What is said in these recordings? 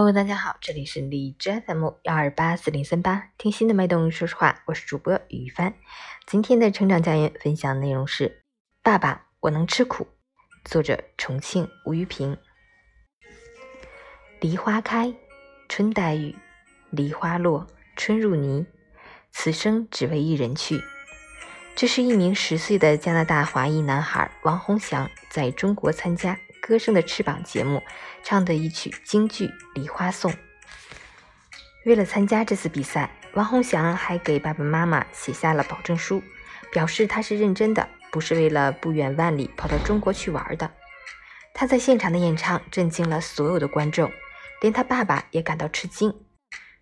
Hello，大家好，这里是荔枝 FM 幺二八四零三八，听心的脉动，说实话，我是主播于帆。今天的成长家园分享内容是《爸爸，我能吃苦》，作者重庆吴玉平。梨花开，春带雨，梨花落，春入泥，此生只为一人去。这是一名十岁的加拿大华裔男孩王洪祥在中国参加。歌声的翅膀节目唱的一曲京剧《梨花颂》。为了参加这次比赛，王洪祥还给爸爸妈妈写下了保证书，表示他是认真的，不是为了不远万里跑到中国去玩的。他在现场的演唱震惊了所有的观众，连他爸爸也感到吃惊。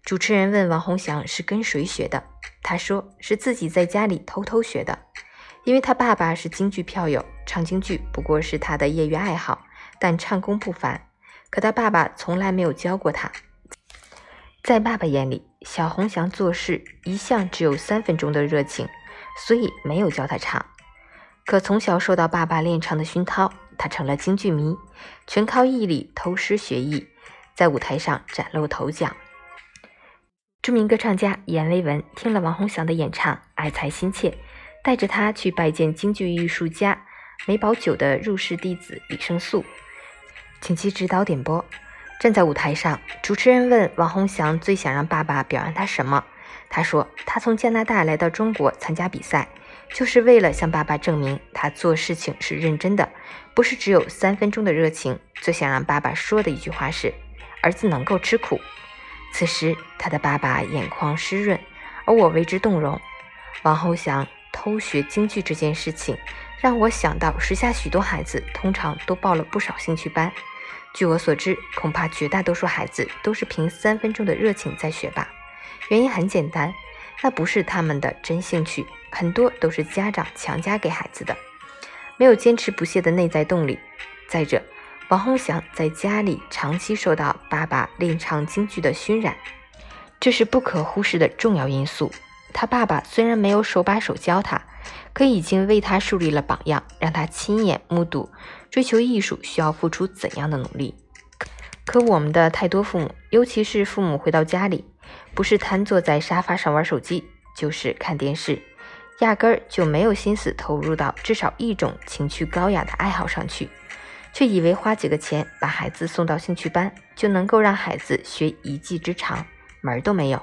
主持人问王洪祥是跟谁学的，他说是自己在家里偷偷学的，因为他爸爸是京剧票友，唱京剧不过是他的业余爱好。但唱功不凡，可他爸爸从来没有教过他。在爸爸眼里，小洪祥做事一向只有三分钟的热情，所以没有教他唱。可从小受到爸爸练唱的熏陶，他成了京剧迷，全靠毅力偷师学艺，在舞台上崭露头角。著名歌唱家阎维文听了王洪祥的演唱，爱才心切，带着他去拜见京剧艺术家梅葆玖的入室弟子李胜素。请其指导点播。站在舞台上，主持人问王洪祥最想让爸爸表扬他什么？他说：“他从加拿大来到中国参加比赛，就是为了向爸爸证明他做事情是认真的，不是只有三分钟的热情。最想让爸爸说的一句话是：儿子能够吃苦。”此时，他的爸爸眼眶湿润，而我为之动容。王洪祥偷学京剧这件事情。让我想到，时下许多孩子通常都报了不少兴趣班。据我所知，恐怕绝大多数孩子都是凭三分钟的热情在学吧。原因很简单，那不是他们的真兴趣，很多都是家长强加给孩子的，没有坚持不懈的内在动力。再者，王洪祥在家里长期受到爸爸练唱京剧的熏染，这是不可忽视的重要因素。他爸爸虽然没有手把手教他。可已经为他树立了榜样，让他亲眼目睹追求艺术需要付出怎样的努力。可我们的太多父母，尤其是父母回到家里，不是瘫坐在沙发上玩手机，就是看电视，压根儿就没有心思投入到至少一种情趣高雅的爱好上去，却以为花几个钱把孩子送到兴趣班，就能够让孩子学一技之长，门儿都没有。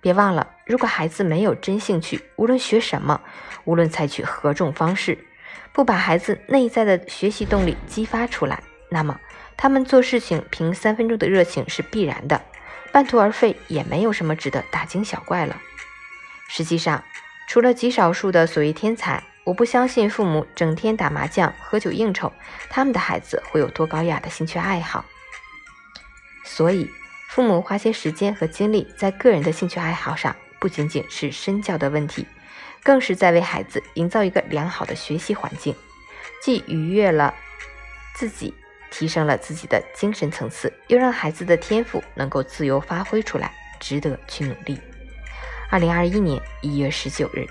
别忘了，如果孩子没有真兴趣，无论学什么，无论采取何种方式，不把孩子内在的学习动力激发出来，那么他们做事情凭三分钟的热情是必然的，半途而废也没有什么值得大惊小怪了。实际上，除了极少数的所谓天才，我不相信父母整天打麻将、喝酒应酬，他们的孩子会有多高雅的兴趣爱好。所以。父母花些时间和精力在个人的兴趣爱好上，不仅仅是身教的问题，更是在为孩子营造一个良好的学习环境，既愉悦了自己，提升了自己的精神层次，又让孩子的天赋能够自由发挥出来，值得去努力。二零二一年一月十九日。